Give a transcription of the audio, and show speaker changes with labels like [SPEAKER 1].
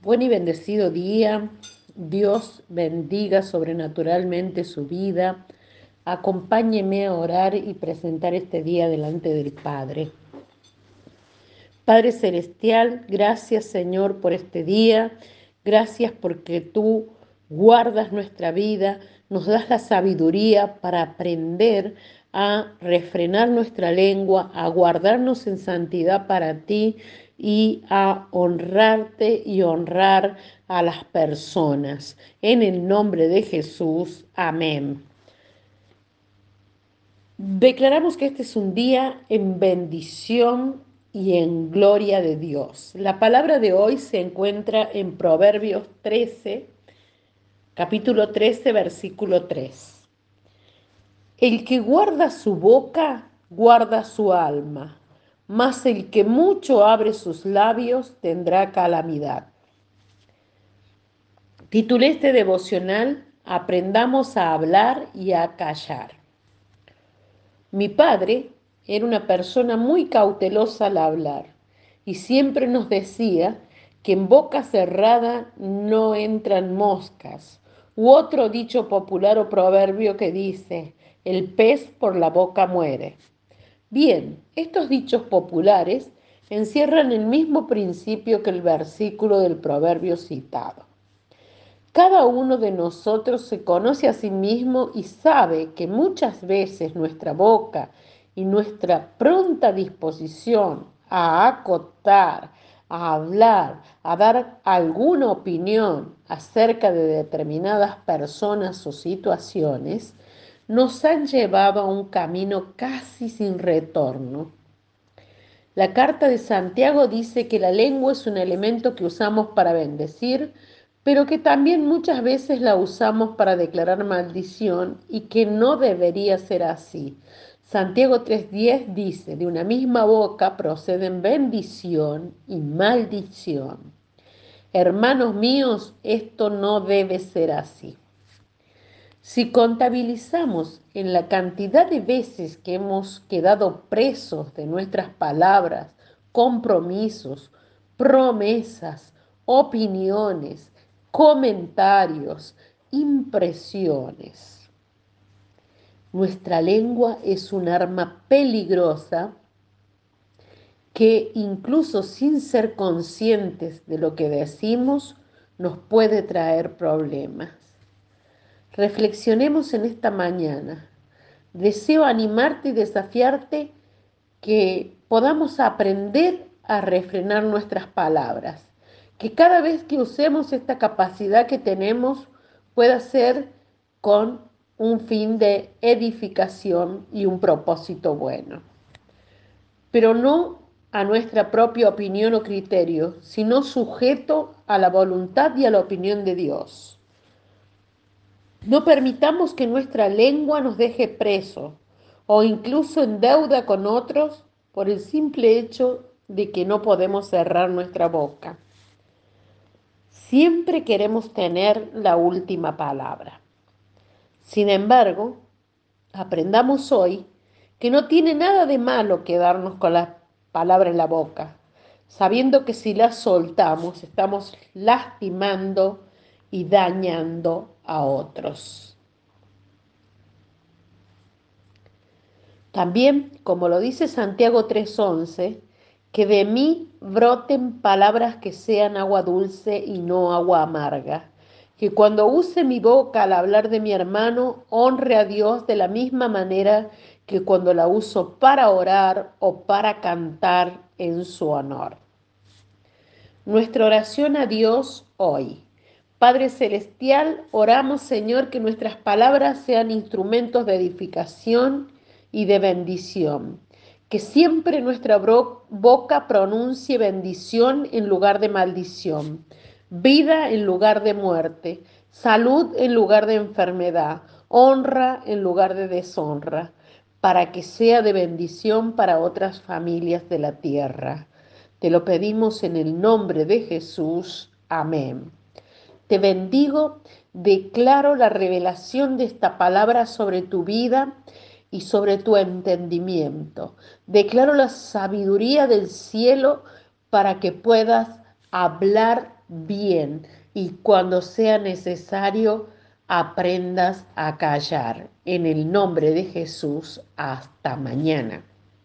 [SPEAKER 1] Buen y bendecido día. Dios bendiga sobrenaturalmente su vida. Acompáñeme a orar y presentar este día delante del Padre. Padre Celestial, gracias Señor por este día. Gracias porque tú guardas nuestra vida, nos das la sabiduría para aprender a refrenar nuestra lengua, a guardarnos en santidad para ti y a honrarte y honrar a las personas. En el nombre de Jesús, amén. Declaramos que este es un día en bendición y en gloria de Dios. La palabra de hoy se encuentra en Proverbios 13, capítulo 13, versículo 3. El que guarda su boca, guarda su alma, mas el que mucho abre sus labios tendrá calamidad. Titulé este devocional Aprendamos a hablar y a callar. Mi padre era una persona muy cautelosa al hablar y siempre nos decía que en boca cerrada no entran moscas, u otro dicho popular o proverbio que dice, el pez por la boca muere. Bien, estos dichos populares encierran el mismo principio que el versículo del proverbio citado. Cada uno de nosotros se conoce a sí mismo y sabe que muchas veces nuestra boca y nuestra pronta disposición a acotar, a hablar, a dar alguna opinión acerca de determinadas personas o situaciones, nos han llevado a un camino casi sin retorno. La carta de Santiago dice que la lengua es un elemento que usamos para bendecir, pero que también muchas veces la usamos para declarar maldición y que no debería ser así. Santiago 3:10 dice, de una misma boca proceden bendición y maldición. Hermanos míos, esto no debe ser así. Si contabilizamos en la cantidad de veces que hemos quedado presos de nuestras palabras, compromisos, promesas, opiniones, comentarios, impresiones. Nuestra lengua es un arma peligrosa que incluso sin ser conscientes de lo que decimos nos puede traer problemas. Reflexionemos en esta mañana. Deseo animarte y desafiarte que podamos aprender a refrenar nuestras palabras. Que cada vez que usemos esta capacidad que tenemos pueda ser con un fin de edificación y un propósito bueno. Pero no a nuestra propia opinión o criterio, sino sujeto a la voluntad y a la opinión de Dios. No permitamos que nuestra lengua nos deje preso o incluso en deuda con otros por el simple hecho de que no podemos cerrar nuestra boca. Siempre queremos tener la última palabra. Sin embargo, aprendamos hoy que no tiene nada de malo quedarnos con la palabra en la boca, sabiendo que si la soltamos estamos lastimando y dañando a otros. También, como lo dice Santiago 3:11, que de mí broten palabras que sean agua dulce y no agua amarga. Que cuando use mi boca al hablar de mi hermano, honre a Dios de la misma manera que cuando la uso para orar o para cantar en su honor. Nuestra oración a Dios hoy. Padre Celestial, oramos Señor que nuestras palabras sean instrumentos de edificación y de bendición. Que siempre nuestra boca pronuncie bendición en lugar de maldición, vida en lugar de muerte, salud en lugar de enfermedad, honra en lugar de deshonra, para que sea de bendición para otras familias de la tierra. Te lo pedimos en el nombre de Jesús. Amén. Te bendigo, declaro la revelación de esta palabra sobre tu vida y sobre tu entendimiento. Declaro la sabiduría del cielo para que puedas hablar bien y cuando sea necesario aprendas a callar. En el nombre de Jesús, hasta mañana.